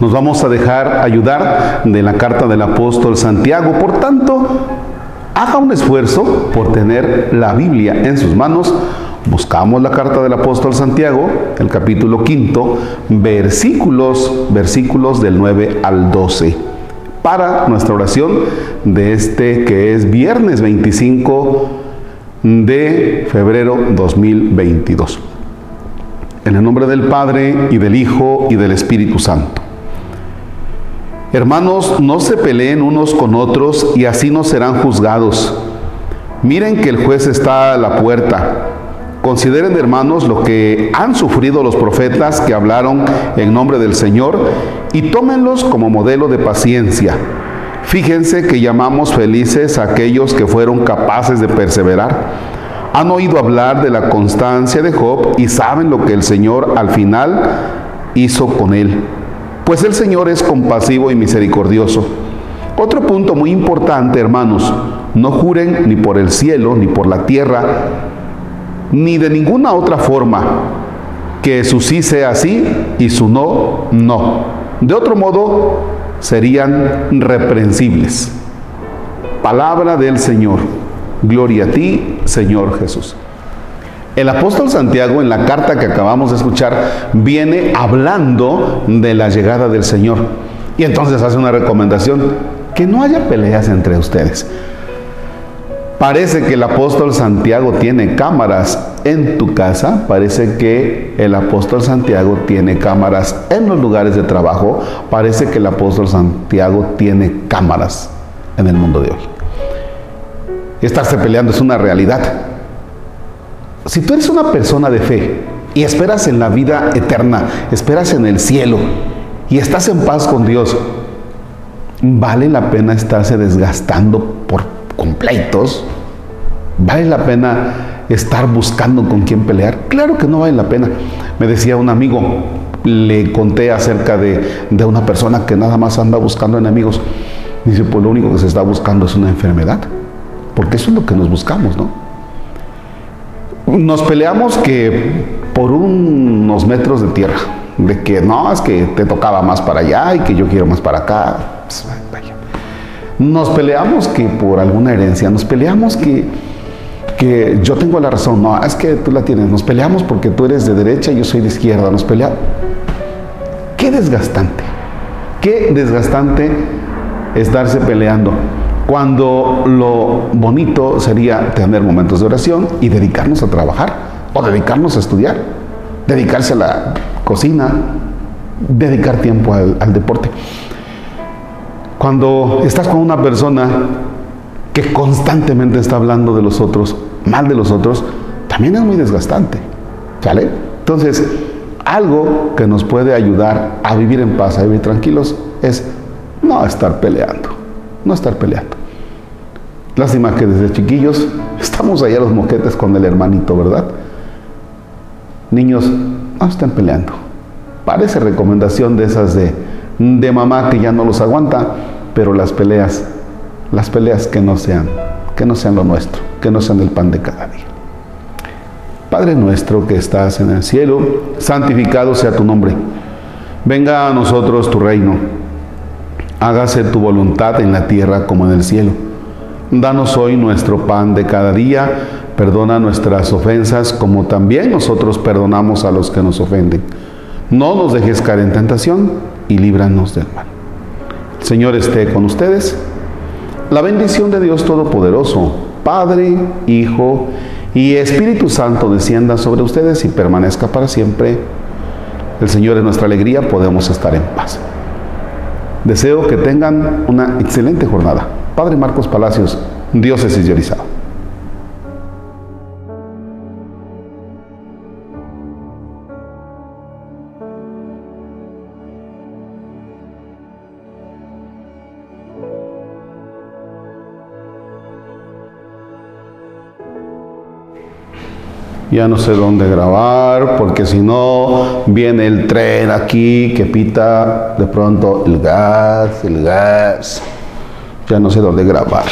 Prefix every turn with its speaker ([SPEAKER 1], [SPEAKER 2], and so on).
[SPEAKER 1] Nos vamos a dejar ayudar de la carta del apóstol Santiago. Por tanto, haga un esfuerzo por tener la Biblia en sus manos. Buscamos la carta del apóstol Santiago, el capítulo quinto, versículos, versículos del 9 al 12, para nuestra oración de este que es viernes 25 de febrero 2022. En el nombre del Padre y del Hijo y del Espíritu Santo. Hermanos, no se peleen unos con otros y así no serán juzgados. Miren que el juez está a la puerta. Consideren, hermanos, lo que han sufrido los profetas que hablaron en nombre del Señor y tómenlos como modelo de paciencia. Fíjense que llamamos felices a aquellos que fueron capaces de perseverar. Han oído hablar de la constancia de Job y saben lo que el Señor al final hizo con él pues el Señor es compasivo y misericordioso. Otro punto muy importante, hermanos, no juren ni por el cielo, ni por la tierra, ni de ninguna otra forma, que su sí sea sí y su no, no. De otro modo, serían reprensibles. Palabra del Señor. Gloria a ti, Señor Jesús. El apóstol Santiago en la carta que acabamos de escuchar viene hablando de la llegada del Señor. Y entonces hace una recomendación, que no haya peleas entre ustedes. Parece que el apóstol Santiago tiene cámaras en tu casa, parece que el apóstol Santiago tiene cámaras en los lugares de trabajo, parece que el apóstol Santiago tiene cámaras en el mundo de hoy. Estarse peleando es una realidad. Si tú eres una persona de fe y esperas en la vida eterna, esperas en el cielo y estás en paz con Dios, ¿vale la pena estarse desgastando por completos? ¿Vale la pena estar buscando con quién pelear? Claro que no vale la pena. Me decía un amigo, le conté acerca de, de una persona que nada más anda buscando enemigos. Dice, pues lo único que se está buscando es una enfermedad, porque eso es lo que nos buscamos, ¿no? Nos peleamos que por unos metros de tierra, de que no, es que te tocaba más para allá y que yo quiero más para acá. Pues, nos peleamos que por alguna herencia, nos peleamos que, que yo tengo la razón, no, es que tú la tienes, nos peleamos porque tú eres de derecha y yo soy de izquierda, nos peleamos. Qué desgastante, qué desgastante estarse peleando cuando lo bonito sería tener momentos de oración y dedicarnos a trabajar o dedicarnos a estudiar, dedicarse a la cocina, dedicar tiempo al, deporte. Cuando estás con una persona que constantemente está hablando de los otros, mal de los otros, también es muy desgastante. ¿Sale? Entonces, algo que nos puede ayudar a vivir en paz, a vivir tranquilos, es no estar peleando, no estar peleando. Lástima que desde chiquillos estamos allá los moquetes con el hermanito, ¿verdad? Niños, no estén peleando. Parece recomendación de esas de, de mamá que ya no los aguanta, pero las peleas, las peleas que no sean, que no sean lo nuestro, que no sean el pan de cada día. Padre nuestro que estás en el cielo, santificado sea tu nombre. Venga a nosotros tu reino. Hágase tu voluntad en la tierra como en el cielo. Danos hoy nuestro pan de cada día, perdona nuestras ofensas como también nosotros perdonamos a los que nos ofenden. No nos dejes caer en tentación y líbranos del mal. El Señor esté con ustedes. La bendición de Dios Todopoderoso, Padre, Hijo y Espíritu Santo descienda sobre ustedes y permanezca para siempre. El Señor es nuestra alegría, podemos estar en paz. Deseo que tengan una excelente jornada. Padre Marcos Palacios, Diócesis de Orizaba. ya no sé dónde grabar, porque si no viene el tren aquí que pita de pronto el gas, el gas ya no sé dónde grabar.